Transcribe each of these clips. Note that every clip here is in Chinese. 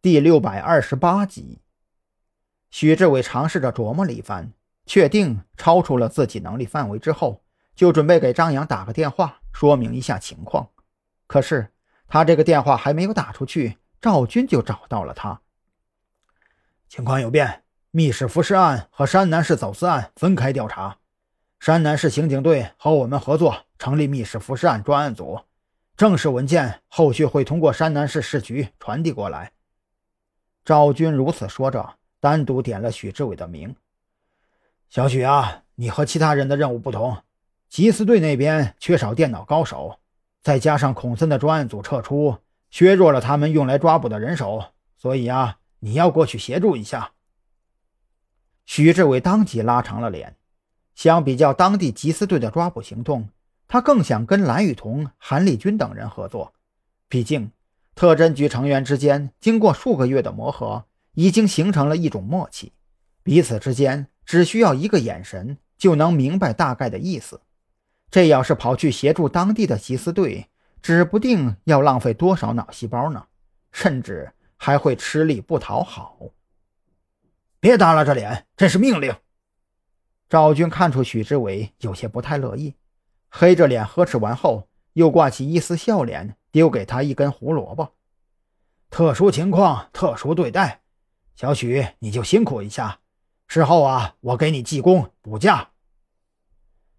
第六百二十八集。许志伟尝试着琢磨了一番，确定超出了自己能力范围之后，就准备给张扬打个电话，说明一下情况。可是他这个电话还没有打出去，赵军就找到了他。情况有变，密室浮尸案和山南市走私案分开调查。山南市刑警队和我们合作，成立密室浮尸案专案组。正式文件后续会通过山南市市局传递过来。赵军如此说着，单独点了许志伟的名。小许啊，你和其他人的任务不同，缉私队那边缺少电脑高手，再加上孔森的专案组撤出，削弱了他们用来抓捕的人手，所以啊，你要过去协助一下。许志伟当即拉长了脸。相比较当地缉私队的抓捕行动，他更想跟蓝雨桐、韩立军等人合作。毕竟，特侦局成员之间经过数个月的磨合，已经形成了一种默契，彼此之间只需要一个眼神就能明白大概的意思。这要是跑去协助当地的缉私队，指不定要浪费多少脑细胞呢，甚至还会吃力不讨好。别耷拉着脸，这是命令。赵军看出许志伟有些不太乐意，黑着脸呵斥完后，又挂起一丝笑脸，丢给他一根胡萝卜。特殊情况，特殊对待，小许你就辛苦一下，事后啊，我给你记功补假。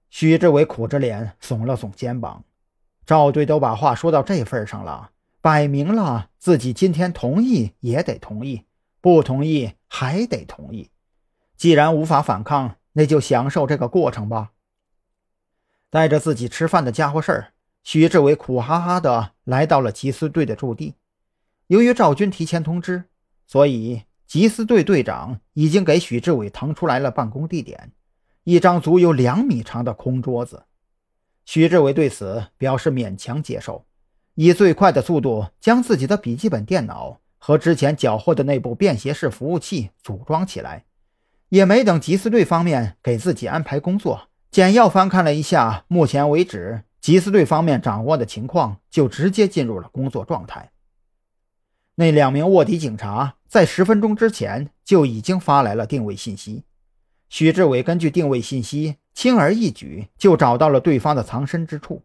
许志伟苦着脸耸了耸肩膀。赵队都把话说到这份上了，摆明了自己今天同意也得同意，不同意还得同意。既然无法反抗。那就享受这个过程吧。带着自己吃饭的家伙事儿，许志伟苦哈哈的来到了缉私队的驻地。由于赵军提前通知，所以缉私队队长已经给许志伟腾出来了办公地点，一张足有两米长的空桌子。许志伟对此表示勉强接受，以最快的速度将自己的笔记本电脑和之前缴获的那部便携式服务器组装起来。也没等缉私队方面给自己安排工作，简要翻看了一下目前为止缉私队方面掌握的情况，就直接进入了工作状态。那两名卧底警察在十分钟之前就已经发来了定位信息，许志伟根据定位信息，轻而易举就找到了对方的藏身之处，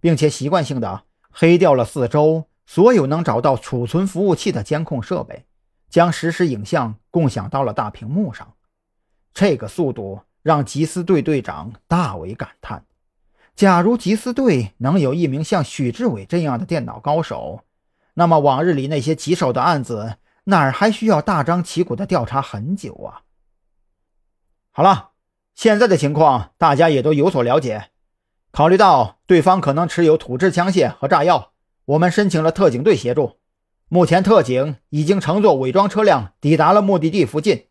并且习惯性的黑掉了四周所有能找到储存服务器的监控设备，将实时影像共享到了大屏幕上。这个速度让缉私队队长大为感叹。假如缉私队能有一名像许志伟这样的电脑高手，那么往日里那些棘手的案子哪儿还需要大张旗鼓的调查很久啊？好了，现在的情况大家也都有所了解。考虑到对方可能持有土制枪械和炸药，我们申请了特警队协助。目前特警已经乘坐伪装车辆抵达了目的地附近。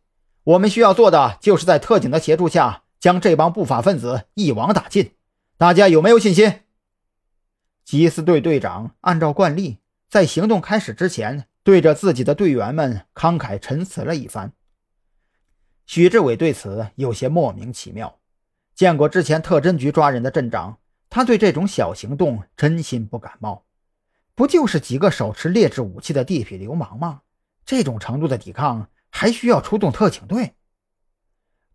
我们需要做的，就是在特警的协助下，将这帮不法分子一网打尽。大家有没有信心？缉私队队长按照惯例，在行动开始之前，对着自己的队员们慷慨陈词了一番。许志伟对此有些莫名其妙。见过之前特侦局抓人的镇长，他对这种小行动真心不感冒。不就是几个手持劣质武器的地痞流氓吗？这种程度的抵抗。还需要出动特警队。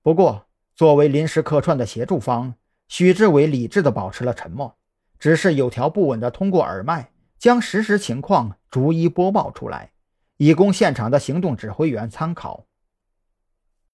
不过，作为临时客串的协助方，许志伟理智地保持了沉默，只是有条不紊地通过耳麦将实时情况逐一播报出来，以供现场的行动指挥员参考。